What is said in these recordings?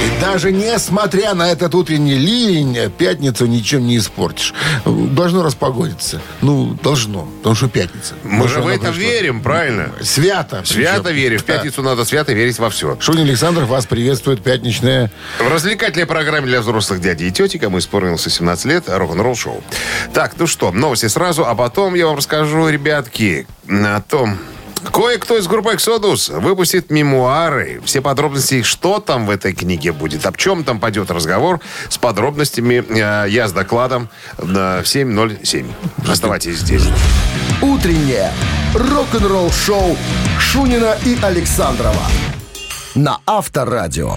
И даже несмотря на этот утренний ливень, пятницу ничем не испортишь. Должно распогодиться. Ну, должно, потому что пятница. Мы же в это пришло. верим, правильно? Свято. Свято причем. верим. В Да. пятницу надо свято верить во все. Шунин Александров вас приветствует пятничная. В развлекательной программе для взрослых дядей и тети, кому исполнилось 17 лет, рок-н-ролл шоу. Так, ну что, новости сразу, а потом я вам расскажу, ребятки, о том, Кое-кто из группы Exodus выпустит мемуары. Все подробности, что там в этой книге будет, об чем там пойдет разговор, с подробностями э, я с докладом на 7.07. Оставайтесь здесь. «Утреннее рок-н-ролл-шоу» Шунина и Александрова на Авторадио.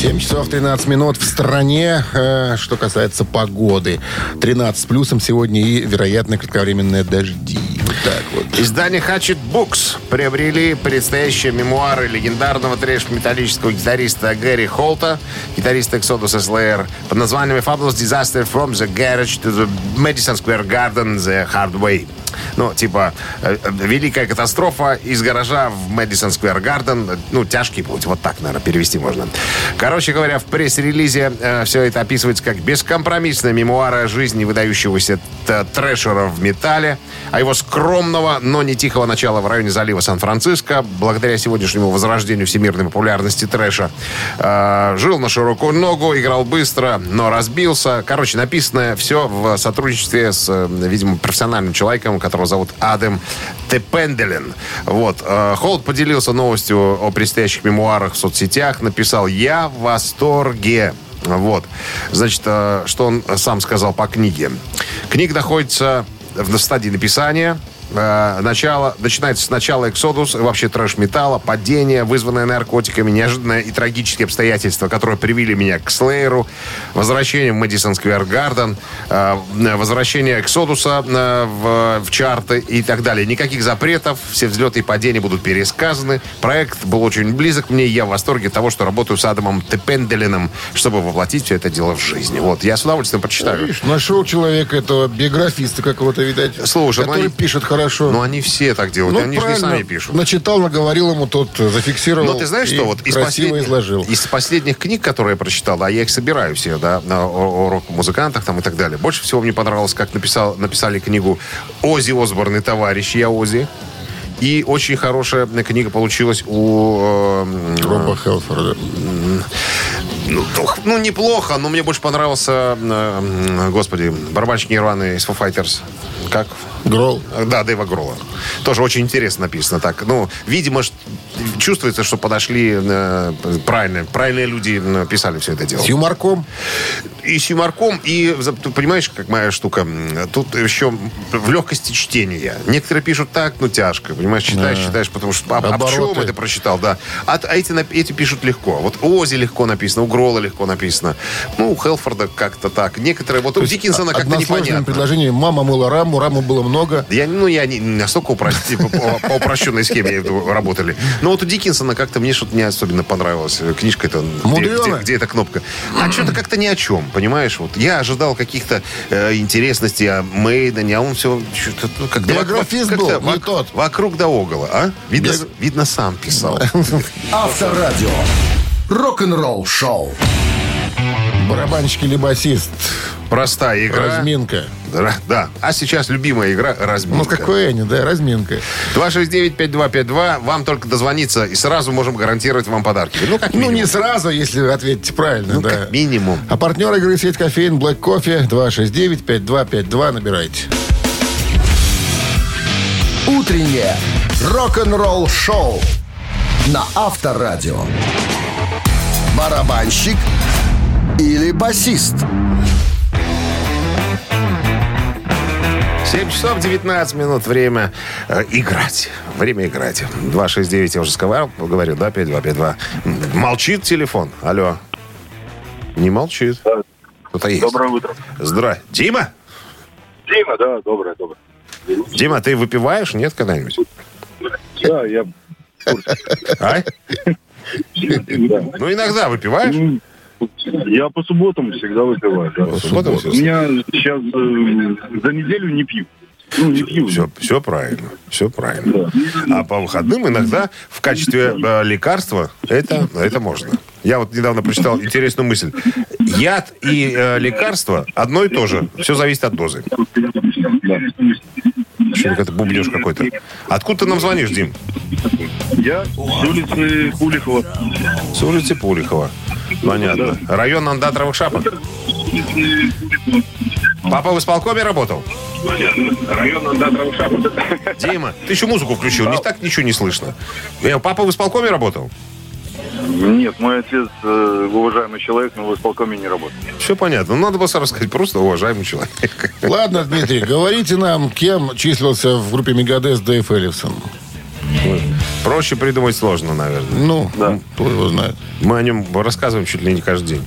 7 часов 13 минут в стране. Э, что касается погоды. 13 с плюсом сегодня и, вероятно, кратковременные дожди. Так вот. Издание Hatchet Books приобрели предстоящие мемуары легендарного трэш-металлического гитариста Гэри Холта, гитариста Exodus Slayer, под названием Fabulous Disaster from the Garage to the Madison Square Garden the Hard Way. Ну, типа, э, великая катастрофа из гаража в Мэдисон Сквер Гарден. Ну, тяжкий путь, вот так, наверное, перевести можно. Короче говоря, в пресс-релизе э, все это описывается как бескомпромиссная мемуара жизни выдающегося трэшера в металле, а его скромного, но не тихого начала в районе залива Сан-Франциско, благодаря сегодняшнему возрождению всемирной популярности трэша. Э, жил на широкую ногу, играл быстро, но разбился. Короче, написано все в сотрудничестве с, э, видимо, профессиональным человеком, которого зовут Адам Тепенделен. Вот. Э, Холд поделился новостью о предстоящих мемуарах в соцсетях. Написал «Я в восторге». Вот. Значит, э, что он сам сказал по книге. Книга находится в стадии написания. Э, Начало, начинается с начала Эксодус, вообще трэш-металла, падение, вызванное наркотиками, неожиданное и трагические обстоятельства, которые привели меня к Слееру, возвращение в Мэдисон Сквер Гарден, э, возвращение Эксодуса э, в, в чарты и так далее. Никаких запретов, все взлеты и падения будут пересказаны. Проект был очень близок мне, и я в восторге того, что работаю с Адамом Тепенделином, чтобы воплотить все это дело в жизнь. Вот, я с удовольствием прочитаю. Видишь, нашел человека этого биографиста какого-то, видать, Слушай, ну который они- пишет хорошо. Ну, они все так делают, Ну, они же не сами пишут. Начитал, наговорил ему, тот зафиксировал. Но ты знаешь, что вот из, послед- изложил. из последних книг, которые я прочитал, а я их собираю все, да, на- о, о рок-музыкантах там и так далее. Больше всего мне понравилось, как написал, написали книгу Ози Осборн и товарищ Я Ози. И очень хорошая книга получилась у... э, Роба Хелфорда. Ну, тух- ну, неплохо, но мне больше понравился, э, господи, барабанщик Нирваны из Foo Fighters. Как? Грол. Да, Дэйва Грола. Тоже очень интересно написано так. Ну, видимо, ш- чувствуется, что подошли э, правильные, правильные люди э, писали все это дело. С юморком. И с юморком, и, ты понимаешь, как моя штука, тут еще в легкости чтения. Некоторые пишут так, ну, тяжко, понимаешь, читаешь, читаешь, потому что, а, а в чем это прочитал, да. А, а эти, эти пишут легко. Вот у Ози легко написано, у Грола легко написано. Ну, у Хелфорда как-то так. Некоторые, вот у Диккенсона как-то непонятно. предложением мама мыла раму, раму было много. Я, ну, я не настолько упрост- типа, по, упрощенной схеме работали. Но вот у Диккенсона как-то мне что-то не особенно понравилось. Книжка это где, где, где эта кнопка. А что-то как-то ни о чем, понимаешь? Вот я ожидал каких-то э, интересностей о Мейдене, а он все что-то ну, как Биографист был, не тот. Вокруг да около, а? Видно, Биог- видно сам писал. Авторадио. Рок-н-ролл-шоу. Барабанщик или басист. Простая игра. Разминка. Да, да. А сейчас любимая игра разминка. Ну, как у Энни, да, разминка. 269-5252. Вам только дозвониться, и сразу можем гарантировать вам подарки. Ну, как Ну, минимум. не сразу, если вы ответите правильно, Ну, да. как минимум. А партнер игры сеть кофеин Black Кофе 269-5252 набирайте. Утреннее рок-н-ролл-шоу на Авторадио. Барабанщик или басист? 7 часов 19 минут. Время э, играть. Время играть. 269, я уже сказал, говорю, да, 5252. М, Молчит телефон. Алло. Не молчит. Кто-то есть. Доброе утро. Здра. Дима? Дима, да, доброе, доброе. Дима, ты выпиваешь? Нет когда-нибудь? Да, я... А? Да. Ну, иногда выпиваешь? Я по субботам всегда выпиваю. Да. По субботам У меня сейчас э, за неделю не пью. Ну, не пью. Все, все правильно, все правильно. А по выходным иногда в качестве э, лекарства это, это можно. Я вот недавно прочитал интересную мысль. Яд и э, лекарство одно и то же. Все зависит от дозы. Что это бубнеж какой-то. Откуда ты нам звонишь, Дим? Я с улицы Куликова. С улицы Пулихова. Понятно. Район андатровых шапок. Папа в исполкоме работал? Район Андатровых шапок. Дима, ты еще музыку включил, не так ничего не слышно. Э, Папа в исполкоме работал? Нет, мой отец э, уважаемый человек, но в исполкоме не работает. Все понятно. Ну, надо было сразу сказать, просто уважаемый человек. Ладно, Дмитрий, говорите нам, кем числился в группе Мегадес Дэйв Эллифсон. Проще придумать сложно, наверное. Ну, кто его знает. Мы о нем рассказываем чуть ли не каждый день.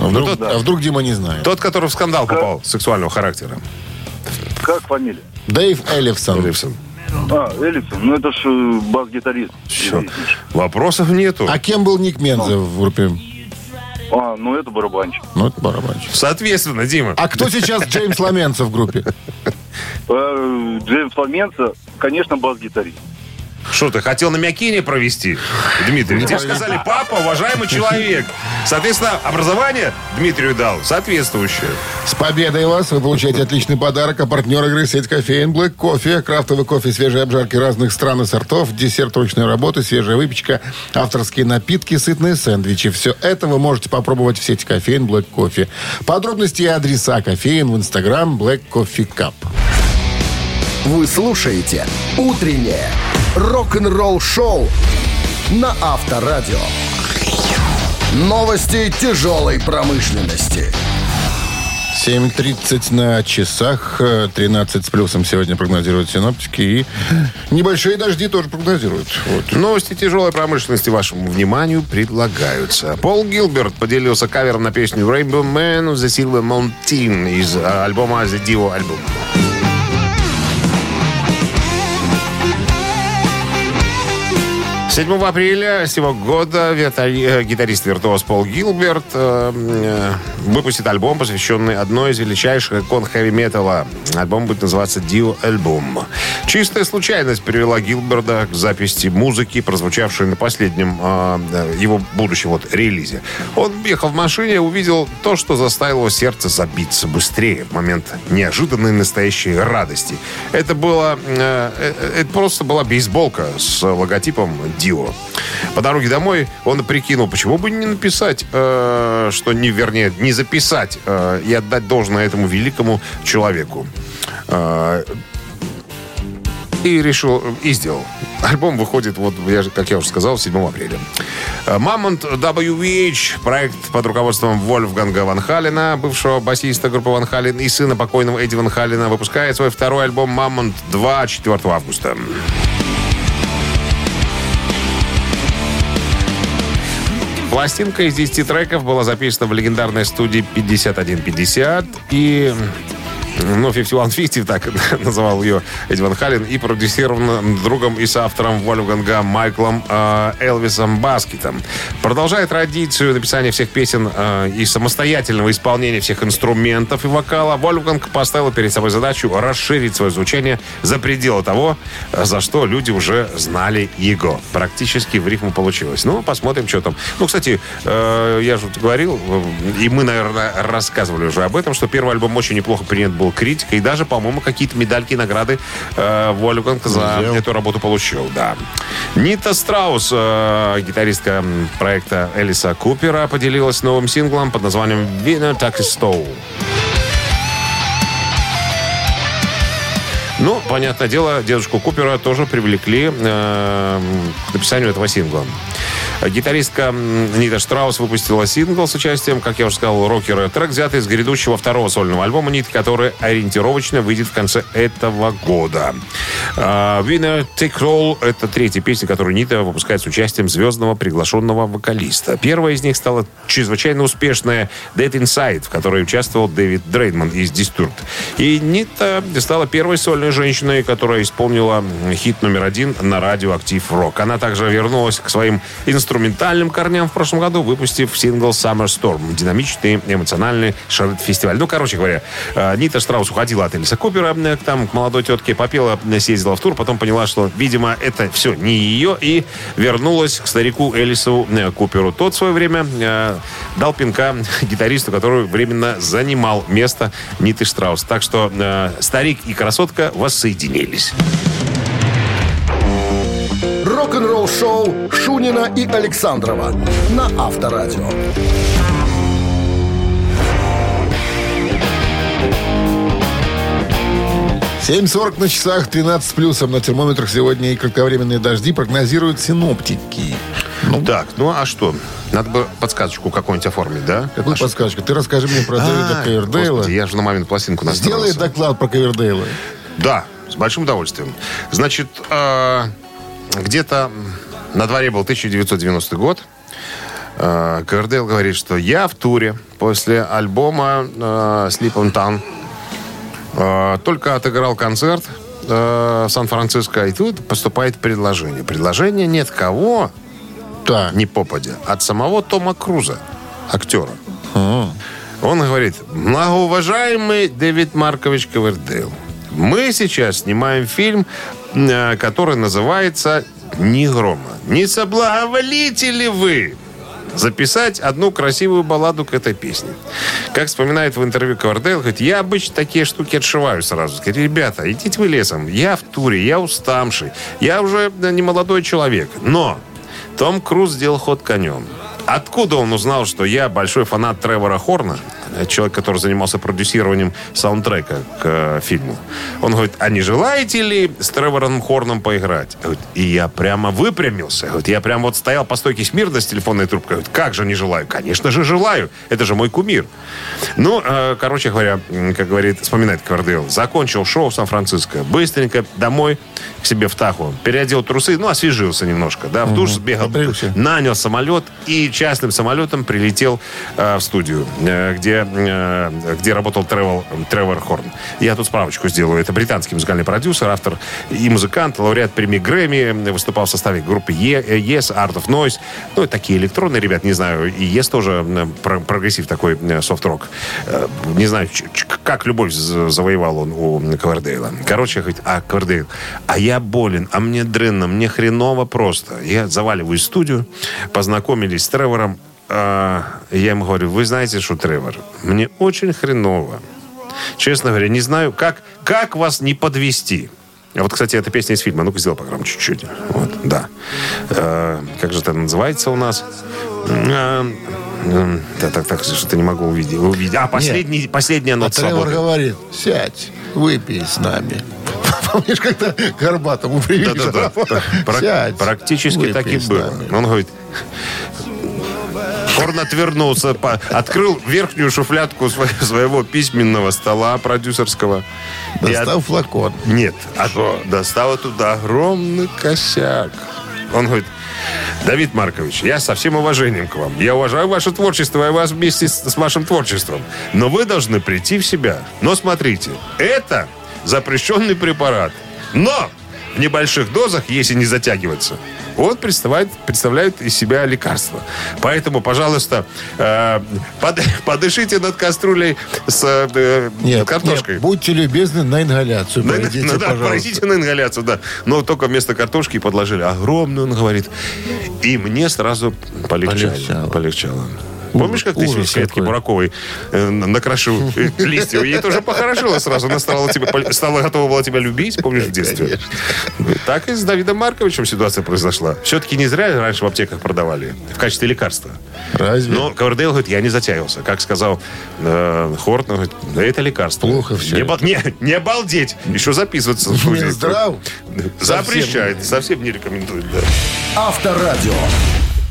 А вдруг, Ну, тот- а вдруг Дима не знает? Тот, который в скандал попал, сексуального характера. Как фамилия? Дэйв Эллифсон. Липсон. А, Эллисон, ну это ж э, бас-гитарист. Все. Вопросов нету. А кем был Ник Мензе в группе? А, ну это барабанщик. Ну, это барабанщик. Соответственно, Дима. А кто сейчас Джеймс Ламенцев в группе? Э, Джеймс Фоменца, конечно, бас-гитарист. Что ты, хотел на Мякине провести? Дмитрий, тебе сказали, папа, уважаемый человек. Соответственно, образование Дмитрию дал соответствующее. С победой вас! Вы получаете отличный подарок. А партнер игры сеть кофеин Black Кофе. Крафтовый кофе, свежие обжарки разных стран и сортов, десерт ручной работы, свежая выпечка, авторские напитки, сытные сэндвичи. Все это вы можете попробовать в сети кофеин Black Кофе. Подробности и адреса кофеин в инстаграм Black Coffee Cup. Вы слушаете «Утреннее рок-н-ролл-шоу» на Авторадио. Новости тяжелой промышленности. 7.30 на часах, э, 13 с плюсом сегодня прогнозируют синоптики. И небольшие дожди тоже прогнозируют. Вот. Новости тяжелой промышленности вашему вниманию предлагаются. Пол Гилберт поделился кавером на песню Rainbow Man of the Silver Mountain из а, альбома The Dio Album. 7 апреля сего года э, гитарист-виртуоз Пол Гилберт э, э, выпустит альбом, посвященный одной из величайших икон хэви-металла. Альбом будет называться Dio Album. Чистая случайность привела Гилберта к записи музыки, прозвучавшей на последнем э, э, его будущем вот, релизе. Он ехал в машине и увидел то, что заставило его сердце забиться быстрее в момент неожиданной настоящей радости. Это было... э, это просто была бейсболка с логотипом Дио. По дороге домой он прикинул, почему бы не написать, э, что не, вернее, не записать э, и отдать должное этому великому человеку. Э, и решил, и сделал. Альбом выходит, вот, я, как я уже сказал, 7 апреля. Э, Мамонт WVH, проект под руководством Вольфганга Ван Халена, бывшего басиста группы Ван Хален и сына покойного Эдди Ван Халена, выпускает свой второй альбом «Мамонт 2» 4 августа. Пластинка из 10 треков была записана в легендарной студии 5150 и ну, 5150, так называл ее Эдди Ван Хален, и продюсирована другом и соавтором Вольфганга Майклом э, Элвисом Баскетом. Продолжая традицию написания всех песен э, и самостоятельного исполнения всех инструментов и вокала, Вольфганг поставил перед собой задачу расширить свое звучание за пределы того, э, за что люди уже знали его. Практически в рифму получилось. Ну, посмотрим, что там. Ну, кстати, э, я же говорил, э, и мы, наверное, рассказывали уже об этом, что первый альбом очень неплохо принят был критикой, и даже, по-моему, какие-то медальки и награды э, Вольфганг за Взял. эту работу получил, да. Нита Страус, э, гитаристка проекта Элиса Купера, поделилась новым синглом под названием «Winner Taxi Stole». Ну, понятное дело, дедушку Купера тоже привлекли э, к написанию этого сингла. Гитаристка Нита Штраус выпустила сингл с участием, как я уже сказал, рокера. Трек взятый из грядущего второго сольного альбома Нит, который ориентировочно выйдет в конце этого года. А, Winner Take Roll — это третья песня, которую Нита выпускает с участием звездного приглашенного вокалиста. Первая из них стала чрезвычайно успешная Dead Inside, в которой участвовал Дэвид Дрейдман из Disturbed. И Нита стала первой сольной женщиной, которая исполнила хит номер один на радио «Актив Рок». Она также вернулась к своим инструментам инструментальным корням в прошлом году, выпустив сингл Summer Storm. Динамичный, эмоциональный шарит-фестиваль. Ну, короче говоря, э, Нита Штраус уходила от Элиса Купера э, там, к молодой тетке, попела, э, съездила в тур, потом поняла, что, видимо, это все не ее, и вернулась к старику Элису Куперу. Тот в свое время дал пинка гитаристу, который временно занимал место Ниты Штраус. Так что старик и красотка воссоединились рок-н-ролл шоу Шунина и Александрова на Авторадио. 7.40 на часах, 13 плюсом на термометрах сегодня и кратковременные дожди прогнозируют синоптики. Ну, так, ну а что? Надо бы подсказочку какую-нибудь оформить, да? Какую а подсказочку? Ты расскажи мне про Дэвида а, Ковердейла. я же на мамину пластинку настроился. Сделай доклад про Ковердейла. Да, с большим удовольствием. Значит, э, где-то на дворе был 1990 год. Э, Ковердейл говорит, что я в туре после альбома э, Sleep on Town. Э, только отыграл концерт в Сан-Франциско, и тут поступает предложение. Предложение нет кого, да. не попадя, от самого Тома Круза, актера. А. Он говорит, многоуважаемый Дэвид Маркович Ковердейл, мы сейчас снимаем фильм, который называется «Ни грома». Не соблаговолите ли вы записать одну красивую балладу к этой песне. Как вспоминает в интервью Квардейл, говорит, я обычно такие штуки отшиваю сразу. Говорит, ребята, идите вы лесом, я в туре, я уставший, я уже не молодой человек. Но том Круз сделал ход конем. Откуда он узнал, что я большой фанат Тревора Хорна? Человек, который занимался продюсированием саундтрека к э, фильму. Он говорит, а не желаете ли с Тревором Хорном поиграть? Говорит, и я прямо выпрямился. Говорит, я прямо вот стоял по стойке смирно с телефонной трубкой. Говорит, как же не желаю? Конечно же желаю. Это же мой кумир. Ну, э, короче говоря, как говорит, вспоминает Квардейл, закончил шоу в Сан-Франциско. Быстренько домой к себе в Таху. Переодел трусы, ну, освежился немножко, да, в душ сбегал, нанял самолет и частным самолетом прилетел э, в студию, э, где Э, где работал Тревор, Тревор Хорн. Я тут справочку сделаю. Это британский музыкальный продюсер, автор и музыкант, лауреат премии Грэмми, выступал в составе группы Yes, Art of Noise. Ну, такие электронные ребят, не знаю. И Yes тоже прогрессив такой э, софт-рок. Э, не знаю, как любовь завоевал он у Ковердейла. Короче, говорит, а, Ковердейл, а я болен, а мне дрянно, мне хреново просто. Я заваливаю студию, познакомились с Тревором, я ему говорю, вы знаете, что, Тревор, мне очень хреново. Честно говоря, не знаю, как, как вас не подвести. А вот, кстати, эта песня из фильма. Ну-ка, сделай погромче чуть-чуть. Вот, да. Э, как же это называется у нас? Э, э, так, так, так, что-то не могу увидеть. увидеть. А, последний, Нет. последняя нота а Тревор говорит, сядь, выпей с нами. Помнишь, когда Горбатому привели да, да, да. Сядь, Практически так и было. Он говорит, Хорн отвернулся, по, открыл верхнюю шуфлядку своего письменного стола продюсерского. Достал от... флакон. Нет, а достал оттуда огромный косяк. Он говорит, Давид Маркович, я со всем уважением к вам. Я уважаю ваше творчество и вас вместе с, с вашим творчеством. Но вы должны прийти в себя. Но смотрите, это запрещенный препарат. Но в небольших дозах, если не затягиваться, он представляет, представляет из себя лекарство. Поэтому, пожалуйста, э, под, подышите над кастрюлей с э, нет, картошкой. Нет, будьте любезны на ингаляцию. На, пройдите, ну, да, пройдите на ингаляцию, да. Но только вместо картошки подложили огромную, он говорит. И мне сразу полегчало. Полегчало. полегчало. Помнишь, как ты Ужас Светке Бураковой э, накрошил э, листья? Ей тоже похорошило сразу. Она стала, тебя, стала готова была тебя любить, помнишь, в детстве? Так и с Давидом Марковичем ситуация произошла. Все-таки не зря раньше в аптеках продавали в качестве лекарства. Разве? Но Ковердейл говорит, я не затягивался. Как сказал э, Хортон, говорит, да это лекарство. Плохо все. Не, не, не обалдеть. Еще записываться. Минздрав? Запрещает. Совсем, совсем не рекомендует. Да. Авторадио.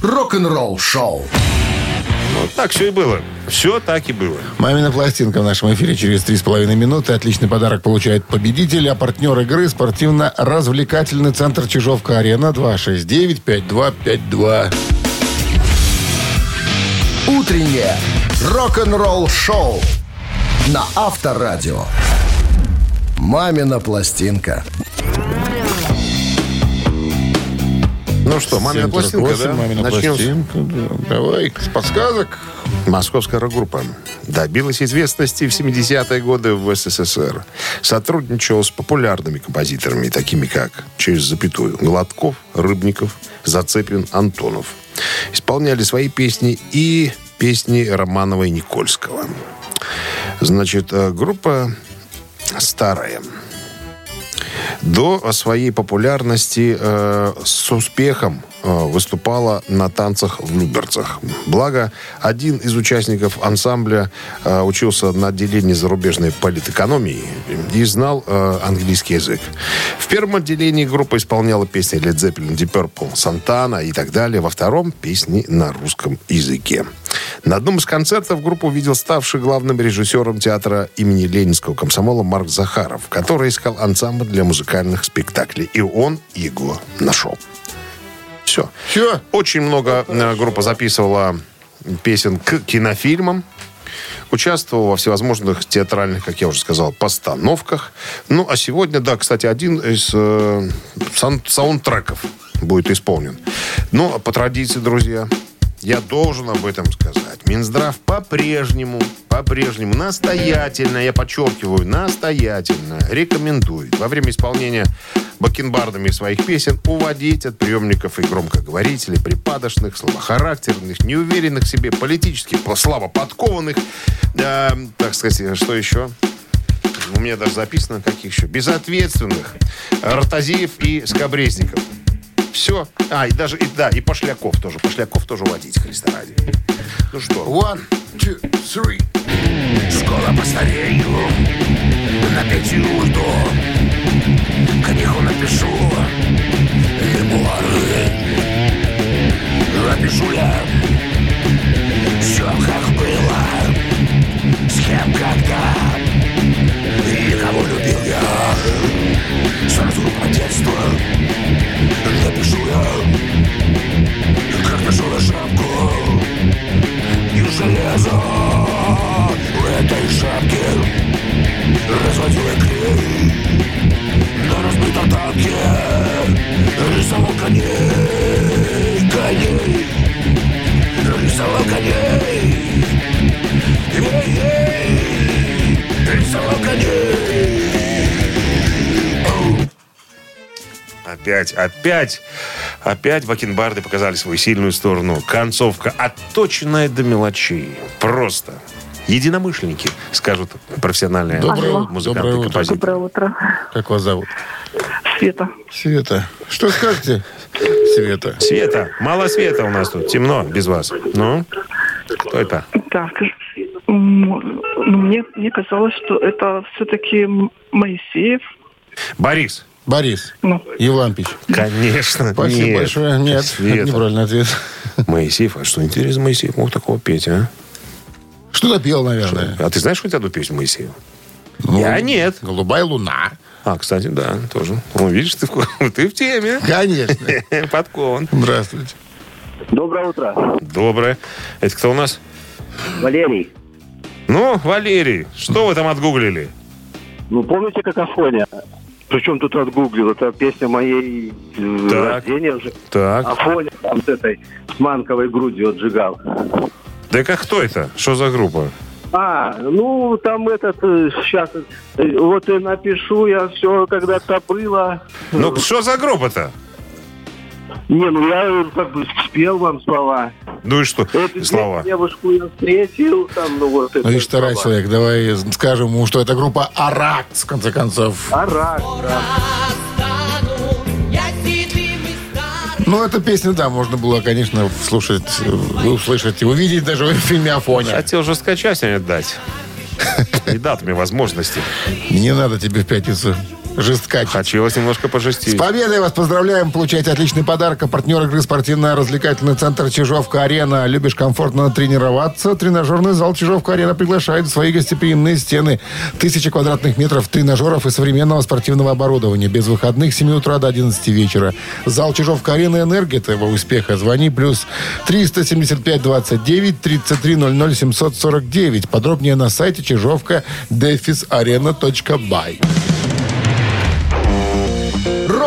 Рок-н-ролл шоу. Вот так все и было. Все так и было. Мамина пластинка в нашем эфире через 3,5 минуты. Отличный подарок получает победитель, а партнер игры спортивно-развлекательный центр Чижовка-Арена 269-5252. Утреннее рок-н-ролл шоу на Авторадио. Мамина пластинка. Ну что, мамина пластинка, да? Мамина Начнем пластинка, да. Давай, с подсказок. Московская рок-группа добилась известности в 70-е годы в СССР. Сотрудничала с популярными композиторами, такими как, через запятую, Гладков, Рыбников, Зацепин, Антонов. Исполняли свои песни и песни Романова и Никольского. Значит, э, группа старая. До своей популярности э, с успехом выступала на танцах в Люберцах. Благо, один из участников ансамбля э, учился на отделении зарубежной политэкономии и знал э, английский язык. В первом отделении группа исполняла песни Led Zeppelin, Deep Purple, Santana и так далее. Во втором – песни на русском языке. На одном из концертов группу увидел ставший главным режиссером театра имени Ленинского комсомола Марк Захаров, который искал ансамбль для музыкальных спектаклей. И он его нашел. Все. Все. Очень много э, группа записывала песен к кинофильмам. Участвовал во всевозможных театральных, как я уже сказал, постановках. Ну, а сегодня, да, кстати, один из э, саундтреков будет исполнен. Ну, а по традиции, друзья, я должен об этом сказать. Минздрав по-прежнему, по-прежнему настоятельно, я подчеркиваю, настоятельно рекомендует во время исполнения бакенбардами своих песен уводить от приемников и громкоговорителей припадочных, слабохарактерных, неуверенных в себе, политически слабо подкованных, э, так сказать, что еще? У меня даже записано, каких еще? Безответственных, ротозеев и скобрезников. Все. А, и даже, и, да, и пошляков тоже. Пошляков тоже водить, Христа ради. Ну что? One, two, three. Скоро постарею, на Опять, опять, опять бакенбарды показали свою сильную сторону. Концовка отточенная до мелочей. Просто. Единомышленники, скажут профессиональные Доброе, музыканты доброе и утро. Доброе утро. Как вас зовут? Света. Света. Что скажете, Света? Света, мало света у нас тут, темно без вас. Ну, кто это? Так, ну, мне, мне казалось, что это все-таки Моисеев. Борис. Борис Ну, Евлампич. Конечно. Спасибо Нет. большое. Нет, это Света. неправильный ответ. Моисеев. А что интересно, Моисеев мог такого петь, а? Что-то пел, наверное. А ты знаешь хоть одну песню Моисеева? Ну, Я нет. Голубая луна. А, кстати, да, тоже. Ну, видишь, ты в, ты в теме. Конечно. Подкован. Здравствуйте. Доброе утро. Доброе. Это кто у нас? Валерий. Ну, Валерий, что вы там отгуглили? Ну, помните какофония? Причем тут отгуглил, это песня моей э, Так. рождения уже. Так. Афоня там с этой, с манковой грудью отжигал. Да как кто это? Что за группа? А, ну, там этот, сейчас, вот и напишу я все, когда-то было. Ну, что за группа-то? Не, ну я как бы спел вам слова. Ну и что? Эту Слова. девушку я встретил, там, ну вот это Ну, видишь, второй слова. человек. Давай скажем ему, что это группа Аракс, в конце концов. Арак, да. Ну, эту песню, да, можно было, конечно, слушать, э, услышать и увидеть даже в фильме Афоня. Хотел же скачать дать. Не дал ты мне возможности. Не надо тебе в пятницу жесткать. Хотелось немножко С пожестить. победой вас поздравляем. Получайте отличный подарок. А партнер игры спортивно-развлекательный центр Чижовка-Арена. Любишь комфортно тренироваться? Тренажерный зал Чижовка-Арена приглашает в свои гостеприимные стены. Тысяча квадратных метров тренажеров и современного спортивного оборудования. Без выходных с 7 утра до 11 вечера. Зал Чижовка-Арена «Энергия» твоего успеха. Звони плюс 375 29 33 00 749. Подробнее на сайте чижовка-арена.бай.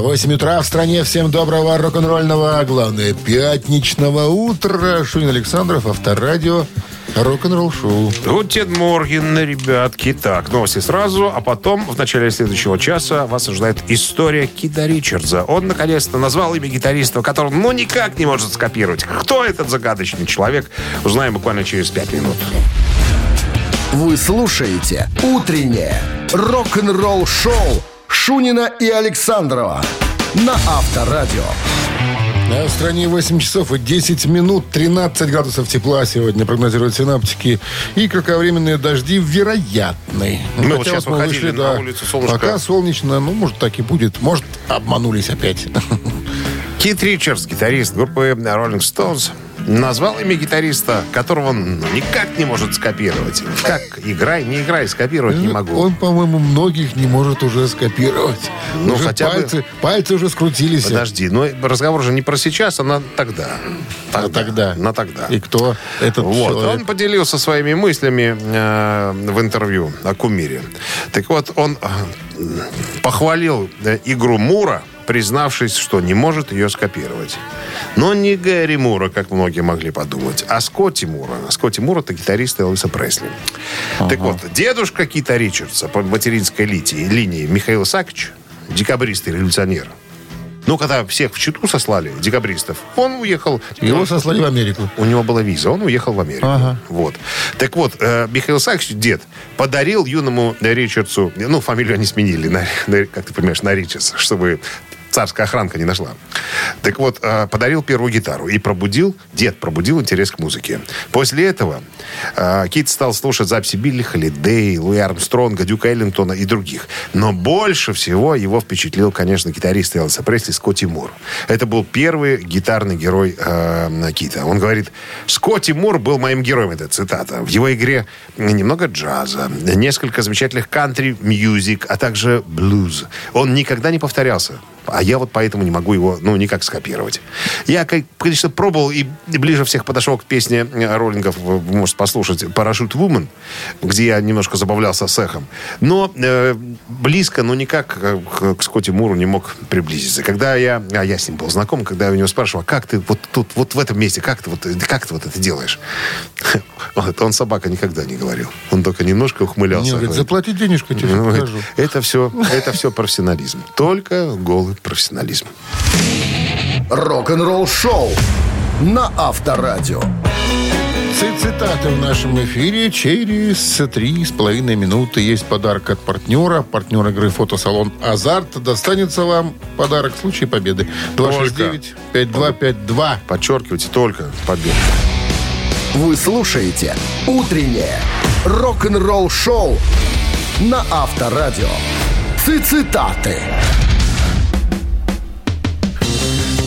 8 утра в стране. Всем доброго рок-н-ролльного, а главное, пятничного утра. Шунин Александров, Авторадио, рок-н-ролл шоу. Guten Morgen, ребятки. Так, новости сразу, а потом в начале следующего часа вас ожидает история Кита Ричардса. Он, наконец-то, назвал имя гитариста, которого ну никак не может скопировать. Кто этот загадочный человек, узнаем буквально через пять минут. Вы слушаете «Утреннее рок-н-ролл-шоу» Шунина и Александрова на Авторадио. А в стране 8 часов и 10 минут, 13 градусов тепла сегодня прогнозируют синаптики. И кратковременные дожди вероятны. Мы вот Хотя сейчас мы выходили на улицу, солнышко. Пока солнечно, ну, может, так и будет. Может, обманулись опять. Кит Ричардс, гитарист группы Rolling Stones, назвал имя гитариста, которого он ну, никак не может скопировать. Как играй, не играй, скопировать не могу. Он, по-моему, многих не может уже скопировать. Ну, Уже хотя бы- пальцы, пальцы уже скрутились. Подожди, но разговор же не про сейчас, а на тогда. А тогда. На тогда. И кто этот Вот, человек? он поделился своими мыслями э, в интервью о кумире. Так вот, он э, похвалил э, игру Мура, признавшись, что не может ее скопировать. Но не Гэри Мура, как многие могли подумать, а Скотти Мура. Скотти Мур это гитарист Элвиса Пресли. Так вот, дедушка Кита Ричардса по материнской линии, линии Михаил Сакич, декабрист и революционер, ну, когда всех в Читу сослали, декабристов, он уехал. Его сослали в Америку. У него была виза, он уехал в Америку. Вот. Так вот, э, Михаил Саксович, дед, подарил юному Ричардсу, ну, фамилию они сменили, на, на- как ты понимаешь, на Ричардс, чтобы царская охранка не нашла. Так вот, э, подарил первую гитару и пробудил, дед пробудил интерес к музыке. После этого э, Кит стал слушать записи Билли Холидей, Луи Армстронга, Дюка Эллинтона и других. Но больше всего его впечатлил, конечно, гитарист Элвиса Пресли Скотти Мур. Это был первый гитарный герой э, Кита. Он говорит, Скотти Мур был моим героем, это цитата. В его игре немного джаза, несколько замечательных кантри-мьюзик, а также блюз. Он никогда не повторялся. А я вот поэтому не могу его, ну, никак скопировать. Я, конечно, пробовал и ближе всех подошел к песне э, роллингов, вы можете послушать, «Парашют Вумен», где я немножко забавлялся с эхом. Но э, близко, но никак э, к, к Скотти Муру не мог приблизиться. Когда я, а я с ним был знаком, когда я у него спрашивал, «А как ты вот тут, вот в этом месте, как ты вот, как ты вот это делаешь? Он собака никогда не говорил. Он только немножко ухмылялся. Не, говорит, заплати денежку, тебе ну, покажу. это все, это все профессионализм. Только голый профессионализм. Рок-н-ролл-шоу на Авторадио. Ци- Цитаты в нашем эфире через три с половиной минуты. Есть подарок от партнера. Партнер игры фотосалон «Азарт». Достанется вам подарок в случае победы. 269-5252. Подчеркивайте только победу. Вы слушаете «Утреннее рок-н-ролл-шоу» на Авторадио. Цитаты. Ц-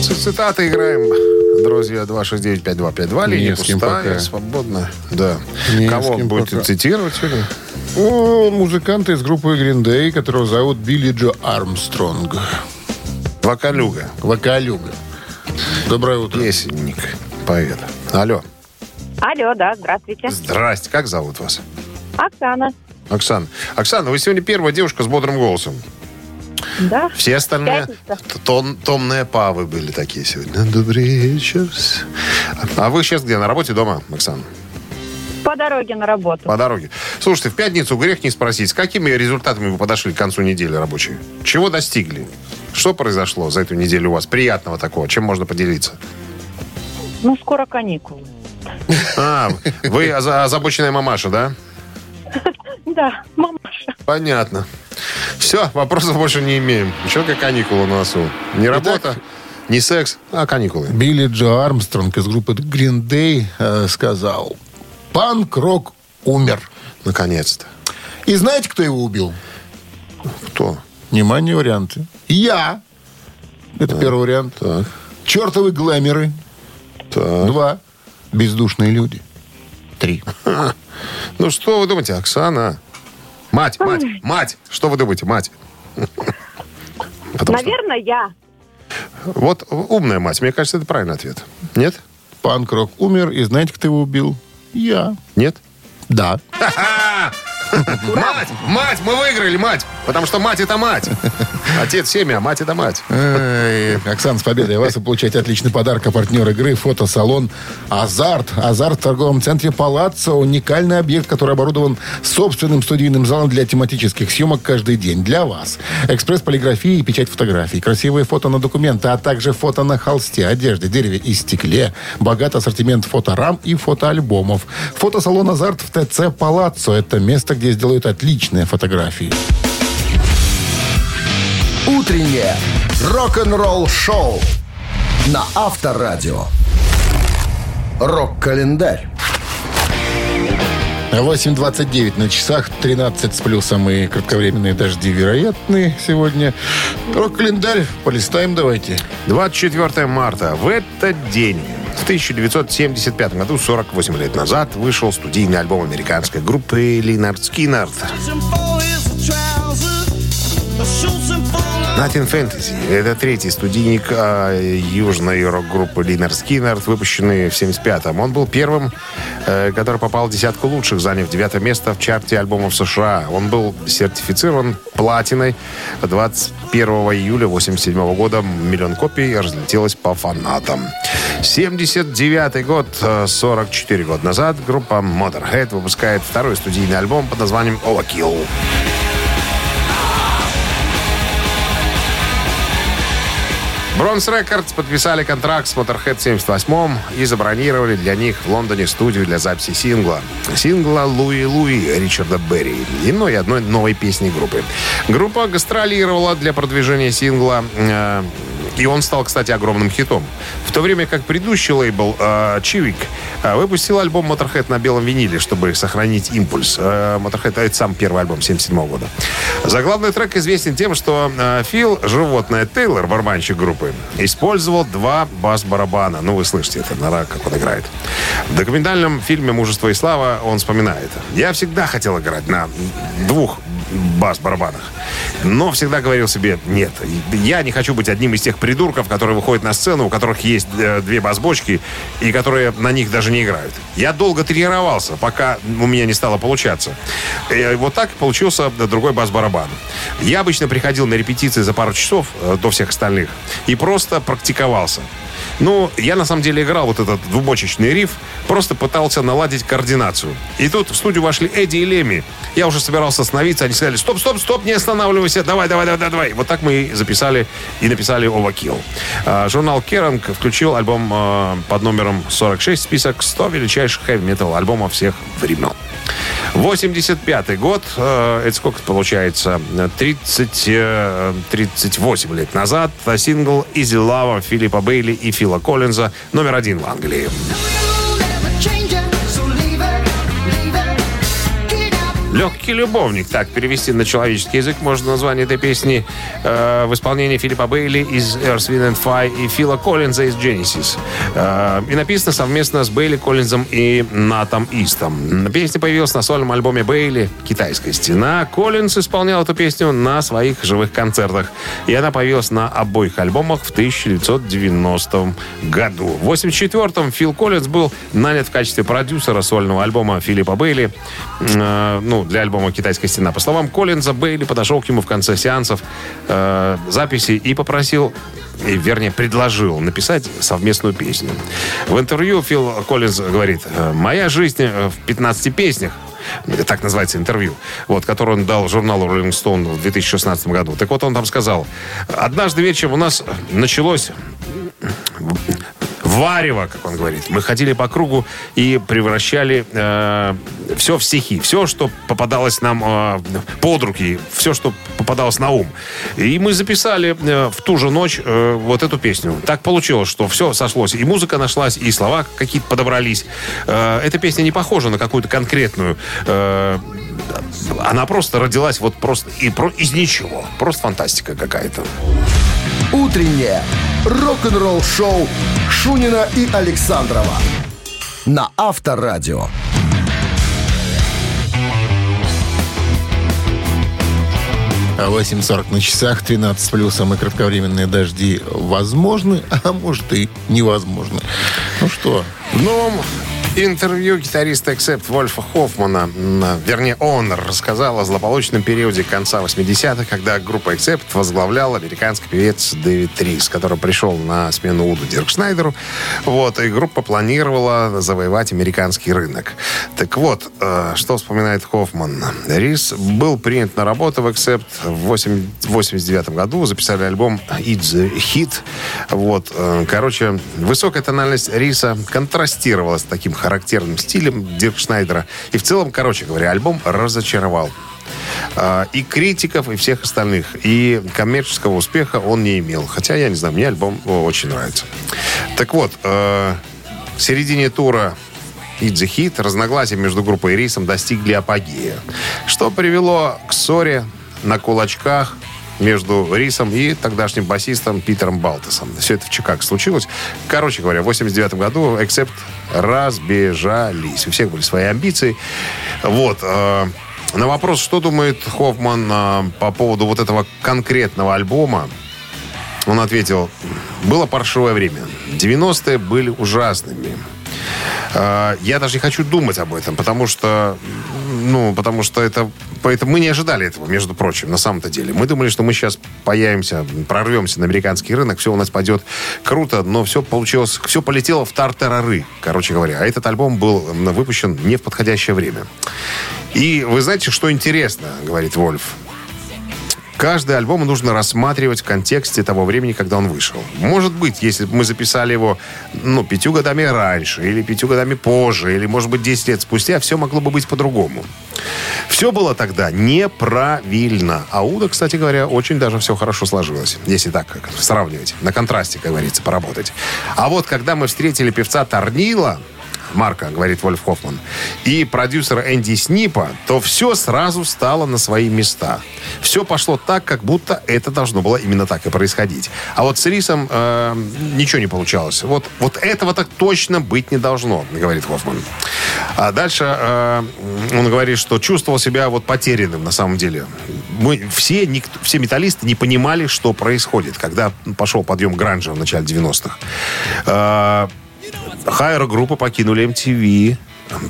Цитаты играем. Друзья, 269-5252. Линия с кем пустая, пока. свободно. Да. Не Кого кем будете пока. цитировать сегодня? О, музыканта из группы Green Day, которого зовут Билли Джо Армстронг. Вокалюга. Вокалюга. Доброе утро. Песенник. Поэт. Алло. Алло, да, здравствуйте. Здрасте. Как зовут вас? Оксана. Оксана. Оксана, вы сегодня первая девушка с бодрым голосом. Да? Все остальные тон, томные павы были такие сегодня. Добрый вечер. А вы сейчас где? На работе дома, Оксана? По дороге на работу. По дороге. Слушайте, в пятницу грех не спросить, с какими результатами вы подошли к концу недели рабочей? Чего достигли? Что произошло за эту неделю у вас? Приятного такого? Чем можно поделиться? Ну, скоро каникулы. А, вы оза- озабоченная мамаша, да? Да, мамаша. Понятно. Все, вопросов больше не имеем. Еще как каникулы на носу. Не работа, не секс, а каникулы. Билли Джо Армстронг из группы Green Day э, сказал, панк-рок умер. Наконец-то. И знаете, кто его убил? Кто? Внимание, варианты. Я. Это первый вариант. Так, Чертовы глэмеры. так. Два. Бездушные люди. Три. Ну, что вы думаете, Оксана? Мать, мать, мать. Что вы думаете, мать? Потому что- Наверное, я. Вот умная мать. Мне кажется, это правильный ответ. Нет? Панк-рок умер. И знаете, кто его убил? Я. Нет? Да. Ха-ха! Мать! Мать! Мы выиграли, мать! Потому что мать это мать. Отец семя, а мать это мать. Оксана, с победой вас вы получаете отличный подарок. А партнер игры фотосалон «Азарт». «Азарт» в торговом центре «Палаццо». Уникальный объект, который оборудован собственным студийным залом для тематических съемок каждый день. Для вас. Экспресс полиграфии и печать фотографий. Красивые фото на документы, а также фото на холсте, одежде, дереве и стекле. Богат ассортимент фоторам и фотоальбомов. Фотосалон «Азарт» в ТЦ «Палаццо». Это место, где сделают отличные фотографии. Утреннее рок-н-ролл-шоу на Авторадио. Рок-календарь. 8.29 на часах, 13 с плюсом и кратковременные дожди вероятны сегодня. Рок-календарь, полистаем давайте. 24 марта. В этот день, в 1975 году, 48 лет назад, вышел студийный альбом американской группы Линард Скиннерд. Nothing Fantasy. Это третий студийник а, южной рок-группы Линер Скиннерд, выпущенный в 75-м. Он был первым, э, который попал в десятку лучших, заняв девятое место в чарте альбомов США. Он был сертифицирован платиной 21 июля 87 года. Миллион копий разлетелось по фанатам. 79 год, э, 44 года назад, группа Motorhead выпускает второй студийный альбом под названием Overkill. Bronze Records подписали контракт с Motorhead в 78-м и забронировали для них в Лондоне студию для записи сингла. Сингла «Louie Louie» Ричарда Берри и ну, и одной новой песни группы. Группа гастролировала для продвижения сингла э, и он стал, кстати, огромным хитом. В то время как предыдущий лейбл э, Chiswick э, выпустил альбом Motorhead на белом виниле, чтобы сохранить импульс. Э, Motorhead это сам первый альбом 77 года. Заглавный трек известен тем, что э, Фил, животное Тейлор, барабанщик группы, использовал два бас-барабана. Ну, вы слышите это, нора, как он играет. В документальном фильме «Мужество и слава» он вспоминает. «Я всегда хотел играть на двух бас-барабанах. Но всегда говорил себе, нет, я не хочу быть одним из тех придурков, которые выходят на сцену, у которых есть э, две бас-бочки, и которые на них даже не играют. Я долго тренировался, пока у меня не стало получаться. И вот так получился другой бас-барабан. Я обычно приходил на репетиции за пару часов э, до всех остальных и просто практиковался. Ну, я на самом деле играл вот этот двубочечный риф, просто пытался наладить координацию. И тут в студию вошли Эдди и Леми. Я уже собирался остановиться, они сказали, стоп, стоп, стоп, не останавливайся, давай, давай, давай, давай. Вот так мы и записали и написали Overkill. А, журнал Керанг включил альбом а, под номером 46 в список 100 величайших хэви-метал альбомов всех времен. 85 год, э, это сколько получается? 30, э, 38 лет назад. Сингл «Easy Love» Филиппа Бейли и Фила Коллинза номер один в Англии. Легкий любовник, так перевести на человеческий язык можно название этой песни э, в исполнении Филиппа Бейли из Earth, Wind and Fire и Фила Коллинза из Genesis. Э, и написано совместно с Бейли Коллинзом и Натом Истом. Песня появилась на сольном альбоме Бейли «Китайская стена». Коллинз исполнял эту песню на своих живых концертах. И она появилась на обоих альбомах в 1990 году. В 1984-м Фил Коллинз был нанят в качестве продюсера сольного альбома Филиппа Бейли. Э, ну, для альбома «Китайская стена». По словам Коллинза, Бейли подошел к нему в конце сеансов э, записи и попросил и, вернее, предложил написать совместную песню. В интервью Фил Коллинз говорит, «Моя жизнь э, в 15 песнях так называется интервью, вот, который он дал журналу Rolling Stone в 2016 году. Так вот, он там сказал, однажды вечером у нас началось варево, как он говорит. Мы ходили по кругу и превращали э, все в стихи. Все, что попадалось нам э, под руки, все, что попадалось на ум. И мы записали э, в ту же ночь э, вот эту песню. Так получилось, что все сошлось. И музыка нашлась, и слова какие-то подобрались. Э, эта песня не похожа на какую-то конкретную э, она просто родилась вот просто и про, из ничего. Просто фантастика какая-то. Утреннее рок-н-ролл-шоу Шунина и Александрова на Авторадио. А 8.40 на часах, 13 с плюсом и кратковременные дожди возможны, а может и невозможны. Ну что, В новом Интервью гитариста Accept Вольфа Хоффмана, м, вернее, он рассказал о злополучном периоде конца 80-х, когда группа Accept возглавлял американский певец Дэвид Рис, который пришел на смену Уду Диркшнайдеру. Вот, и группа планировала завоевать американский рынок. Так вот, э, что вспоминает Хоффман? Рис был принят на работу в Accept в 89 году, записали альбом It's the Hit. Вот, э, короче, высокая тональность Риса контрастировала с таким характерным стилем Дирк Шнайдера. И в целом, короче говоря, альбом разочаровал. А, И критиков, и всех остальных. И коммерческого успеха он не имел. Хотя, я не знаю, мне альбом очень нравится. Так вот, э, в середине тура It's the Hit разногласия между группой и Рисом достигли апогея. Что привело к ссоре на кулачках между Рисом и тогдашним басистом Питером Балтесом. Все это в Чикаго случилось. Короче говоря, в 89 году Accept разбежались. У всех были свои амбиции. Вот. э, на вопрос, что думает Хоффман э, по поводу вот этого конкретного альбома, он ответил, было паршивое время. 90-е были ужасными. Э, Я даже не хочу думать об этом, потому что, ну, потому что это, поэтому мы не ожидали этого, между прочим, на самом-то деле. Мы думали, что мы сейчас появимся, прорвемся на американский рынок, все у нас пойдет круто, но все получилось, все полетело в тартарары, короче говоря. А этот альбом был выпущен не в подходящее время. И вы знаете, что интересно, говорит Вольф? Каждый альбом нужно рассматривать в контексте того времени, когда он вышел. Может быть, если бы мы записали его ну, пятью годами раньше, или пятью годами позже, или, может быть, 10 лет спустя, все могло бы быть по-другому. Все было тогда неправильно. А Уда, кстати говоря, очень даже все хорошо сложилось. Если так сравнивать. На контрасте, как говорится, поработать. А вот когда мы встретили певца Торнила, Марка, говорит Вольф Хоффман, и продюсера Энди Снипа, то все сразу стало на свои места. Все пошло так, как будто это должно было именно так и происходить. А вот с Рисом э, ничего не получалось. Вот, вот этого так точно быть не должно, говорит Хоффман. А дальше э, он говорит, что чувствовал себя вот потерянным на самом деле. Мы все, никто- все металлисты не понимали, что происходит, когда пошел подъем гранжа в начале 90-х. Э, Хайро-группы покинули MTV.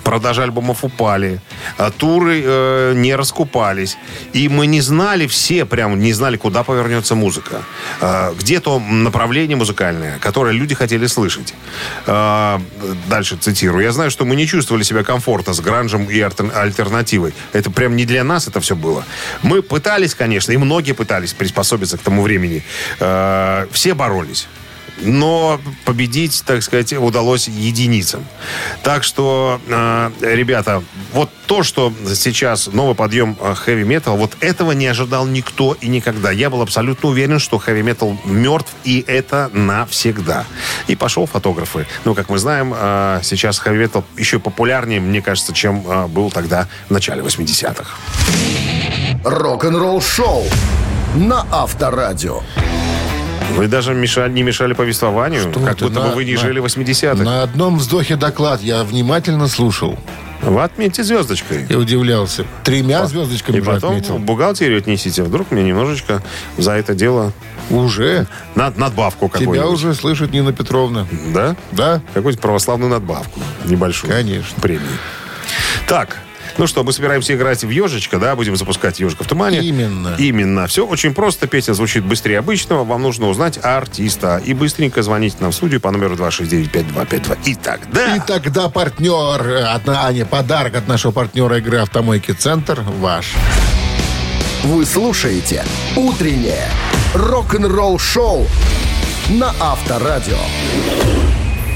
Продажи альбомов упали, а туры э, не раскупались. И мы не знали все, прям не знали, куда повернется музыка. Э, где то направление музыкальное, которое люди хотели слышать. Э, дальше цитирую. Я знаю, что мы не чувствовали себя комфортно с гранжем и альтер- альтернативой. Это прям не для нас это все было. Мы пытались, конечно, и многие пытались приспособиться к тому времени. Э, все боролись но победить, так сказать, удалось единицам. Так что, э, ребята, вот то, что сейчас новый подъем хэви метал, вот этого не ожидал никто и никогда. Я был абсолютно уверен, что хэви метал мертв, и это навсегда. И пошел фотографы. Ну, как мы знаем, э, сейчас хэви метал еще популярнее, мне кажется, чем э, был тогда в начале 80-х. Рок-н-ролл шоу на Авторадио. Вы даже мешали, не мешали повествованию, Что как ты, будто на- бы вы не на- жили в 80-х. На одном вздохе доклад я внимательно слушал Вы отметьте звездочкой. и удивлялся. Тремя звездочками И потом отметил. в бухгалтерию отнесите. Вдруг мне немножечко за это дело Уже? над, надбавку Тебя какую-нибудь. уже слышит Нина Петровна. Да? Да? Какую-то православную надбавку. Небольшую. Конечно. Премию. Так, ну что, мы собираемся играть в ежечка, да? Будем запускать ежика в тумане. Именно. Именно. Все очень просто. Песня звучит быстрее обычного. Вам нужно узнать артиста. И быстренько звонить нам в студию по номеру 269-5252. И тогда... И тогда партнер, от, а, не, подарок от нашего партнера игры «Автомойки Центр» ваш. Вы слушаете «Утреннее рок-н-ролл-шоу» на Авторадио.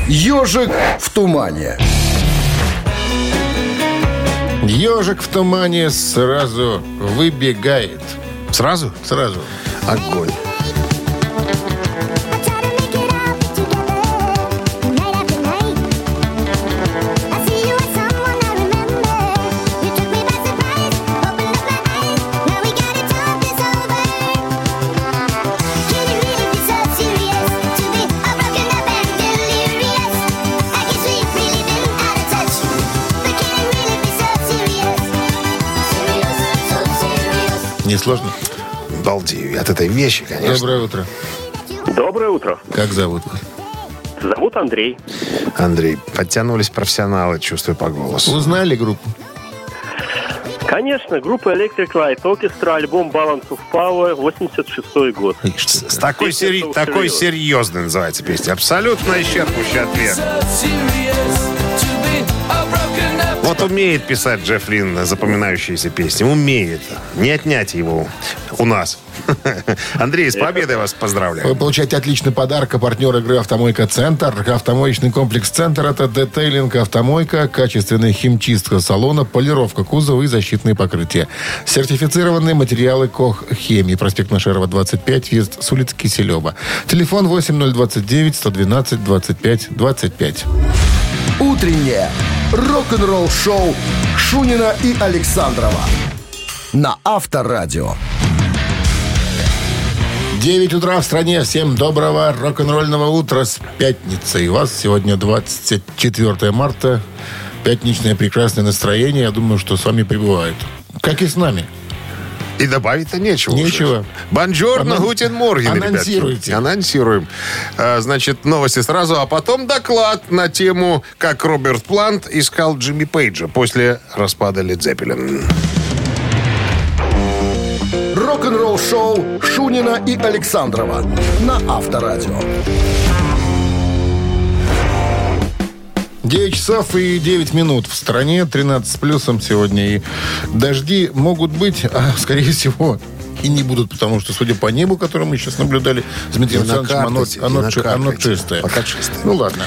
«Ежик в тумане». Ежик в тумане сразу выбегает. Сразу? Сразу. Огонь. Не сложно? Балдею от этой вещи, конечно. Доброе утро. Доброе утро. Как зовут вас? Зовут Андрей. Андрей, подтянулись профессионалы, чувствую по голосу. Узнали группу? Конечно, группа Electric Light Orchestra, альбом Balance of Power, 86 год. С такой, сери- «Соу такой серьез». серьезной называется песня. Абсолютно исчерпывающий ответ. Вот умеет писать Джефф Лин запоминающиеся песни. Умеет. Не отнять его у нас. Андрей, с победой вас поздравляю. Вы получаете отличный подарок. А партнер игры «Автомойка Центр». Автомоечный комплекс «Центр» — это детейлинг «Автомойка», качественная химчистка салона, полировка кузова и защитные покрытия. Сертифицированные материалы «Кох Хемии». Проспект Нашерова, 25, въезд с улицы Киселева. Телефон 8029 112 25 25. Утреннее рок-н-ролл-шоу Шунина и Александрова на Авторадио. 9 утра в стране. Всем доброго рок-н-ролльного утра с пятницей. У вас сегодня 24 марта. Пятничное прекрасное настроение. Я думаю, что с вами пребывает. Как и с нами. И добавить-то нечего. Нечего. Бонжорно, Анон- гутен морген, ребятки. Анонсируйте. Анонсируем. А, Значит, новости сразу, а потом доклад на тему, как Роберт Плант искал Джимми Пейджа после распада Led Zeppelin. Рок-н-ролл-шоу Шунина и Александрова на Авторадио. 9 часов и 9 минут в стране, 13 с плюсом сегодня. И дожди могут быть, а скорее всего и не будут, потому что, судя по небу, которое мы сейчас наблюдали с Дмитрием Александровичем, оно, оно, оно чистое. Пока чистое. Ну ладно.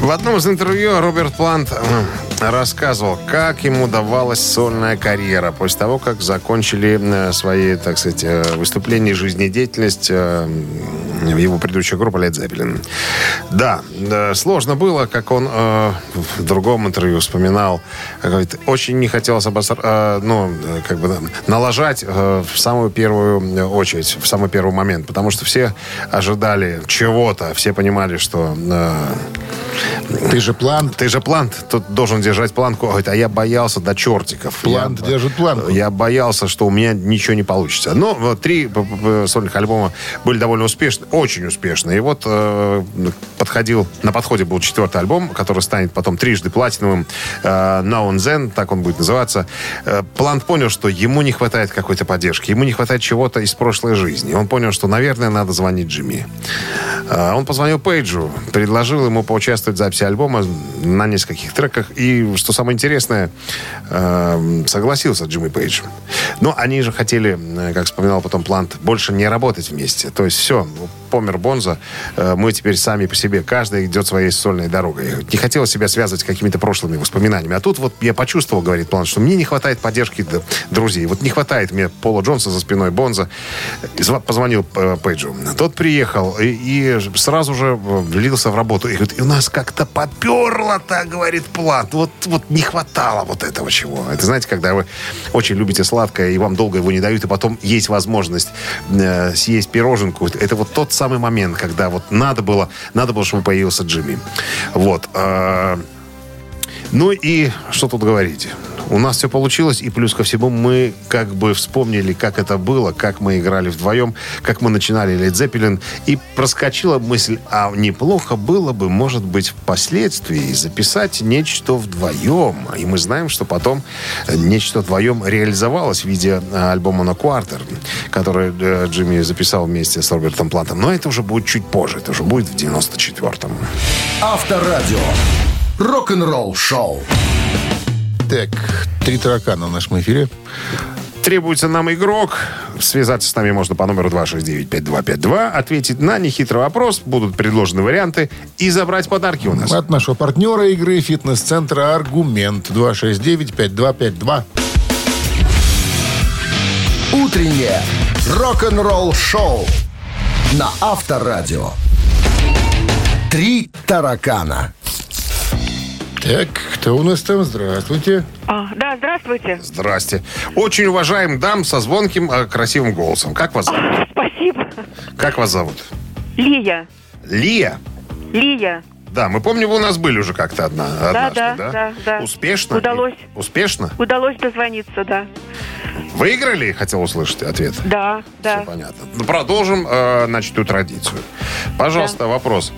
В одном из интервью Роберт Плант э, рассказывал, как ему давалась сольная карьера после того, как закончили э, свои, так сказать, э, выступления и жизнедеятельность его предыдущая группа Led Zeppelin. Да, э, сложно было, как он э, в другом интервью вспоминал. Говорит, очень не хотелось обоср- э, ну, э, как бы, налажать э, в самую первую э, очередь, в самый первый момент, потому что все ожидали чего-то, все понимали, что Ты же план. ты же плант, тут должен держать планку. Говорит, а я боялся до чертиков. Плант Я- держит планку. Я боялся, что у меня ничего не получится. Но вот три сольных альбома были довольно успешны, очень успешны. И вот э, подходил, на подходе был четвертый альбом, который станет потом трижды платиновым. Э, Now and Then, так он будет называться. Э, Плант понял, что ему не хватает какой-то поддержки, ему не хватает чего-то из прошлой жизни. Он понял, что, наверное, надо звонить Джимми. Э, Он позвонил Пейджу, предложил ему поучаствовать в записи альбома на нескольких треках. И, что самое интересное, э, согласился Джимми Пейдж. Но они же хотели, э, как вспоминал потом Плант, больше не работать вместе. То есть все, помер Бонза, э, мы теперь сами по себе, каждый идет своей сольной дорогой. Не хотелось себя связывать с какими-то прошлыми воспоминаниями. А тут вот я почувствовал, говорит Плант, что мне не хватает поддержки друзей. Вот не хватает мне Пола Джонса за спиной Бонза. Позвонил э, Пейджу. Тот приехал и, сразу же э, влился в работу. И говорит, у нас как-то поперло-то, говорит Плант. Вот, вот не хватало вот этого чего. Это знаете, когда вы очень любите сладкое, и вам долго его не дают, и потом есть возможность съесть пироженку. Это вот тот самый момент, когда вот надо было, надо было, чтобы появился Джимми. Вот. Ну и что тут говорить? У нас все получилось, и плюс ко всему мы как бы вспомнили, как это было, как мы играли вдвоем, как мы начинали Led Zeppelin, и проскочила мысль, а неплохо было бы, может быть, впоследствии записать нечто вдвоем. И мы знаем, что потом нечто вдвоем реализовалось в виде э, альбома «На Quarter», который э, Джимми записал вместе с Робертом Плантом. Но это уже будет чуть позже, это уже будет в 94-м. Авторадио. Рок-н-ролл-шоу. Так, три таракана в нашем эфире. Требуется нам игрок. Связаться с нами можно по номеру 269-5252. Ответить на нехитрый вопрос. Будут предложены варианты. И забрать подарки у нас. От нашего партнера игры фитнес-центра «Аргумент» 269-5252. Утреннее рок-н-ролл-шоу на Авторадио. Три таракана. Так, кто у нас там? Здравствуйте. А, да, здравствуйте. Здрасте. Очень уважаем дам со звонким, э, красивым голосом. Как вас зовут? Спасибо. Как вас зовут? Лия. Лия? Лия. Да, мы помним, вы у нас были уже как-то одна, однажды, да, да? да, да. Успешно? Удалось. Успешно? Удалось дозвониться, да. Выиграли, хотел услышать ответ. Да, да. Все понятно. Ну, продолжим э, начатую традицию. Пожалуйста, вопрос.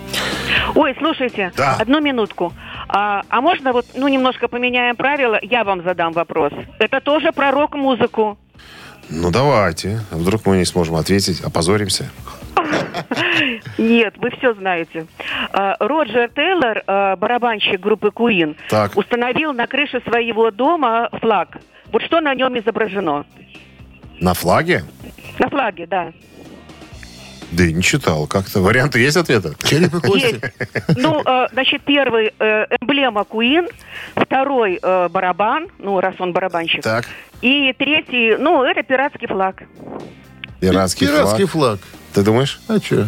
Ой, слушайте, Да. одну минутку. А, а можно вот, ну, немножко поменяем правила? Я вам задам вопрос. Это тоже про рок-музыку. Ну, давайте. Вдруг мы не сможем ответить, опозоримся. Нет, вы все знаете. А, Роджер Тейлор, а, барабанщик группы Так. установил на крыше своего дома флаг. Вот что на нем изображено? На флаге? На флаге, да. Да и не читал. Как-то варианты есть ответа? Череп и кости. Есть. Ну, э, значит, первый э, эмблема Queen, второй э, барабан, ну, раз он барабанщик. Так. И третий, ну, это пиратский флаг. Пиратский, Пиратский флаг. флаг. Ты думаешь? А что?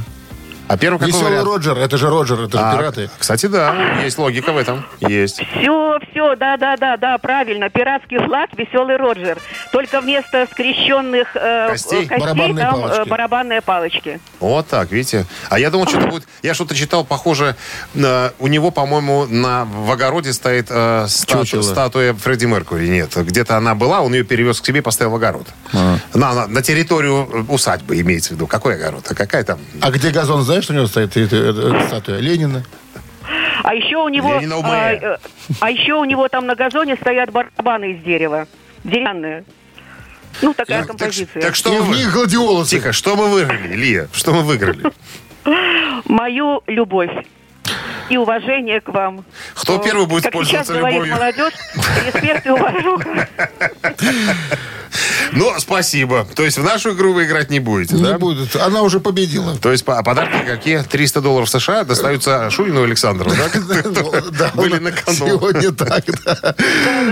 А первый какой Веселый вариант? Роджер, это же Роджер, это же А, пираты. Кстати, да, есть логика в этом. Есть. Все, все, да, да, да, да, правильно. Пиратский флаг, веселый Роджер. Только вместо скрещенных э, Костей? костей Барабанные там э, палочки. барабанные палочки. Вот так, видите. А я думал, что-то будет... Я что-то читал похоже... на- У него, по-моему, на, в огороде стоит э, стату- статуя Фредди Меркури. Нет, где-то она была, он ее перевез к себе и поставил в огород. А. На, на, на территорию усадьбы имеется в виду. Какой огород? А какая там? А где газон, знаешь, что у него стоит статуя? Ленина. А еще у него, а, э, а еще у него там на газоне стоят барабаны из дерева, деревянные. Ну, такая Так, так, композиция. так что И мы... в них гладиолусы. Тихо, что мы выиграли, Илья? Что мы выиграли? Мою любовь и уважение к вам. Кто Э, первый будет как пользоваться сейчас любовью? молодежь, респект и уважуха. Ну, спасибо. То есть в нашу игру вы играть не будете, Не да? будет. Она уже победила. То есть по- подарки какие? 300 долларов США достаются Шурину Александру, да? Были на. Сегодня так.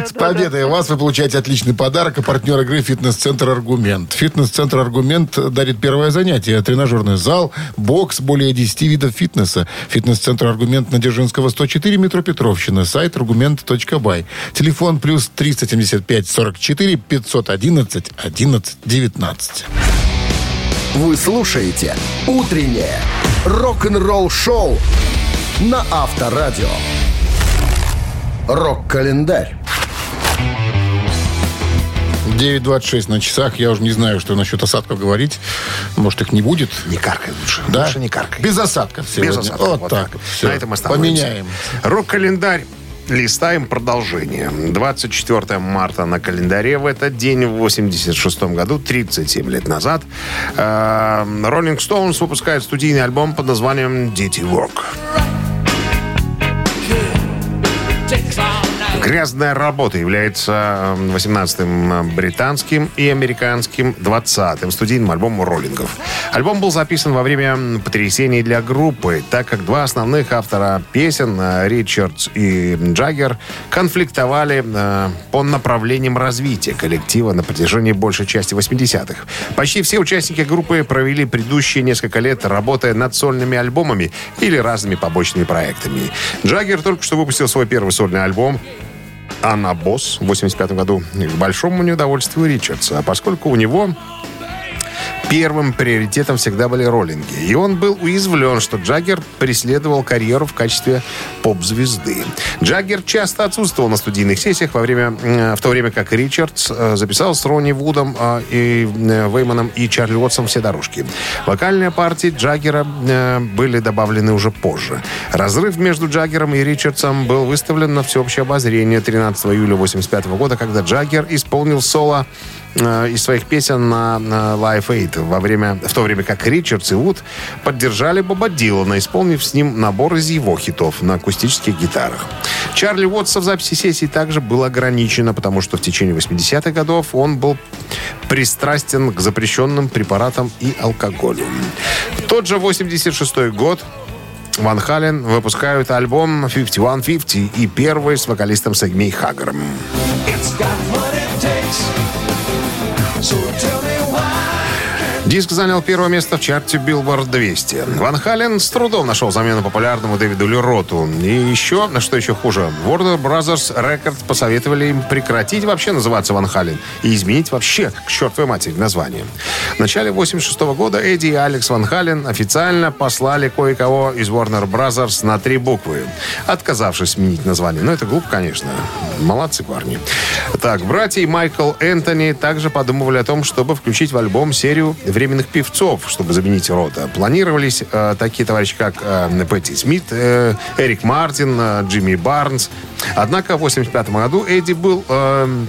С победой вас вы получаете отличный подарок. А партнер игры «Фитнес-центр Аргумент». «Фитнес-центр Аргумент» дарит первое занятие. Тренажерный зал, бокс, более 10 видов фитнеса. «Фитнес-центр Аргумент» на Дзержинского, 104, метро Петровщина. Сайт аргумент.бай. Телефон плюс 375 44 511 11 19. Вы слушаете «Утреннее рок-н-ролл-шоу» на Авторадио. Рок-календарь. 9.26 на часах. Я уже не знаю, что насчет осадков говорить. Может, их не будет. Не каркай лучше. Да? Лучше не каркай. Без осадков сегодня. Без осадков. Вот, так. Всё. На этом остановимся. Поменяем. Рок-календарь. Листаем продолжение. 24 марта на календаре в этот день, в 86 году, 37 лет назад, э, Rolling Stones выпускает студийный альбом под названием «Dirty Work». «Грязная работа» является 18-м британским и американским 20-м студийным альбомом роллингов. Альбом был записан во время потрясений для группы, так как два основных автора песен, э, Ричардс и Джаггер, конфликтовали э, по направлениям развития коллектива на протяжении большей части 80-х. Почти все участники группы провели предыдущие несколько лет, работая над сольными альбомами или разными побочными проектами. Джаггер только что выпустил свой первый сольный альбом Анна Босс в 85 году. К большому неудовольствию Ричардса, поскольку у него первым приоритетом всегда были роллинги. И он был уязвлен, что Джаггер преследовал карьеру в качестве поп-звезды. Джаггер часто отсутствовал на студийных сессиях во время, э, в то время как Ричардс э, записал с Ронни Вудом э, и э, Вейманом и Чарли Уотсом все дорожки. Вокальные партии Джаггера были добавлены уже позже. Разрыв между Джаггером и Ричардсом был выставлен на всеобщее обозрение 13 июля 85 года, когда Джаггер исполнил соло из своих песен на, Life Aid, во время, в то время как Ричардс и Вуд поддержали Боба Дилана, исполнив с ним набор из его хитов на акустических гитарах. Чарли Уотса в записи сессии также было ограничено, потому что в течение 80-х годов он был пристрастен к запрещенным препаратам и алкоголю. В тот же 86-й год Ван Хален выпускают альбом 5150 и первый с вокалистом Сегмей so tell Диск занял первое место в чарте Billboard 200. Ван Хален с трудом нашел замену популярному Дэвиду Лероту. И еще, что еще хуже, Warner Brothers Records посоветовали им прекратить вообще называться Ван Хален и изменить вообще к чертовой матери название. В начале 86 года Эдди и Алекс Ван Хален официально послали кое-кого из Warner Brothers на три буквы, отказавшись сменить название. Но это глупо, конечно. Молодцы парни. Так, братья Майкл Энтони также подумывали о том, чтобы включить в альбом серию временных певцов, чтобы заменить рота. Планировались э, такие товарищи, как э, Пэтти Смит, э, Эрик Мартин, э, Джимми Барнс. Однако в 85 году Эдди был... э,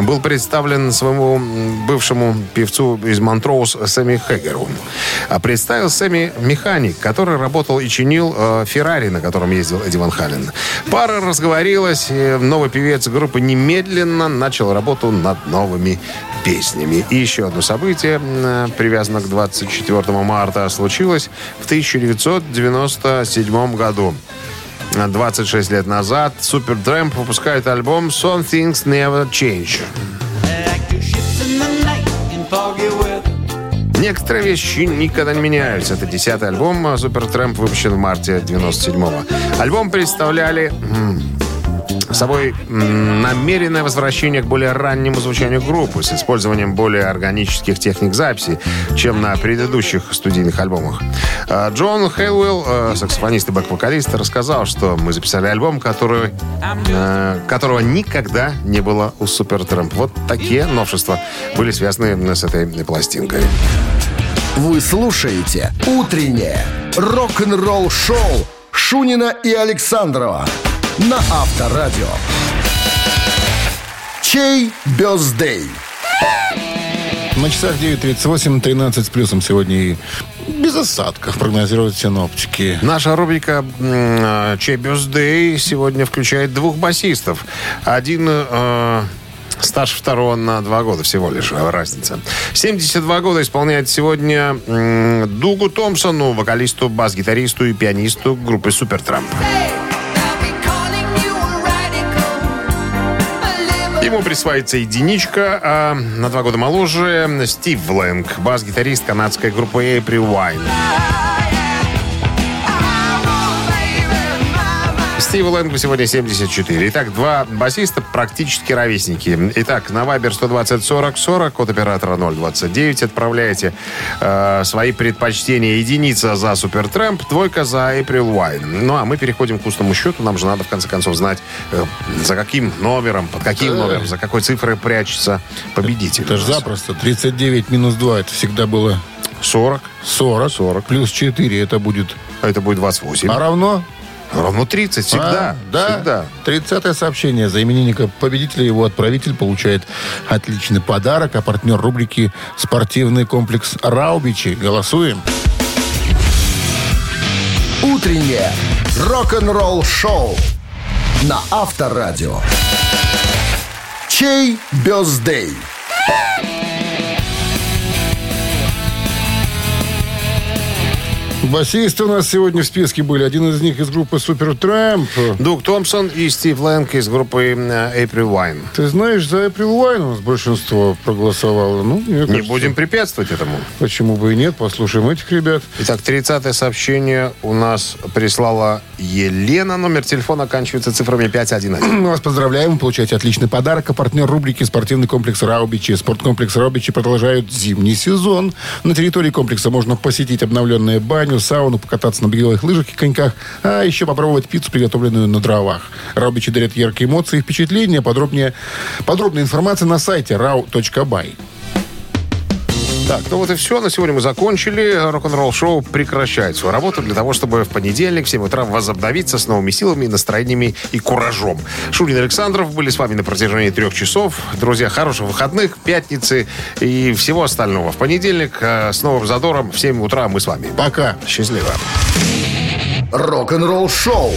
был представлен своему бывшему певцу из Монтроуз Сэмми Хэггеру. А представил Сэмми механик, который работал и чинил э, Феррари, на котором ездил Эдди Ван Хален. Пара разговорилась, и новый певец группы немедленно начал работу над новыми песнями. И еще одно событие, м, привязано к 24 марта, случилось в 1997 году. 26 лет назад Супер Трэмп выпускает альбом Some Things Never Change. Некоторые вещи никогда не меняются. Это десятый альбом Супер Трэмп, выпущен в марте 97-го. Альбом представляли собой намеренное возвращение к более раннему звучанию группы с использованием более органических техник записи, чем на предыдущих студийных альбомах. А, Джон Хейлвелл, э, саксофонист и бэк-вокалист, рассказал, что мы записали альбом, который, э, которого никогда не было у Супертрэмп. Вот такие новшества были связаны с этой пластинкой. Вы слушаете «Утреннее рок-н-ролл-шоу» Шунина и Александрова на Авторадио. Чей бездей? На часах 9.38, 13 с плюсом сегодня и без осадков прогнозируют синоптики. Наша рубрика м, «Чей бюздей» сегодня включает двух басистов. Один э, стаж второго на два года всего лишь э, разница. 72 года исполняет сегодня Дугу Томпсону, вокалисту, бас-гитаристу и пианисту группы Супертрамп. Ему присваивается единичка, а на два года моложе Стив Лэнг, бас-гитарист канадской группы April Wine. Стиву Лэнгу сегодня 74. Итак, два басиста практически ровесники. Итак, на Вайбер 120 40 40, код оператора 029, отправляете э, свои предпочтения. Единица за Супертрэмп, двойка за April Wine. Ну, а мы переходим к устному счету. Нам же надо, в конце концов, знать, э, за каким номером, под каким номером, за какой цифрой прячется победитель. Это же запросто. 39 минус 2, это всегда было 40. 40. 40. Плюс 4, это будет... А это будет 28. А равно? Равно 30. Всегда. А, да. Всегда. 30 сообщение. За именинника победителя его отправитель получает отличный подарок, а партнер рубрики «Спортивный комплекс Раубичи». Голосуем. Утреннее рок-н-ролл-шоу на Авторадио. Чей бездей? Басисты у нас сегодня в списке были. Один из них из группы Супер Трэмп. Дуг Томпсон и Стив Лэнг из группы э, April Wine. Ты знаешь, за April Wine у нас большинство проголосовало. Ну, мне Не кажется, будем препятствовать этому. Почему бы и нет? Послушаем этих ребят. Итак, 30 сообщение у нас прислала Елена. Номер телефона оканчивается цифрами 511. Мы вас поздравляем. Вы получаете отличный подарок. А партнер рубрики «Спортивный комплекс Раубичи». Спорткомплекс Раубичи продолжает зимний сезон. На территории комплекса можно посетить обновленные баню, сауну, покататься на беговых лыжах и коньках, а еще попробовать пиццу, приготовленную на дровах. Раубичи дарят яркие эмоции и впечатления. Подробнее, подробная информация на сайте rau.by. Так, ну вот и все. На сегодня мы закончили. Рок-н-ролл шоу прекращает свою работу для того, чтобы в понедельник в 7 утра возобновиться с новыми силами, настроениями и куражом. Шурин Александров были с вами на протяжении трех часов. Друзья, хороших выходных, пятницы и всего остального. В понедельник э, с новым задором в 7 утра мы с вами. Пока. Счастливо. Рок-н-ролл-шоу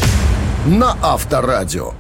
на Авторадио.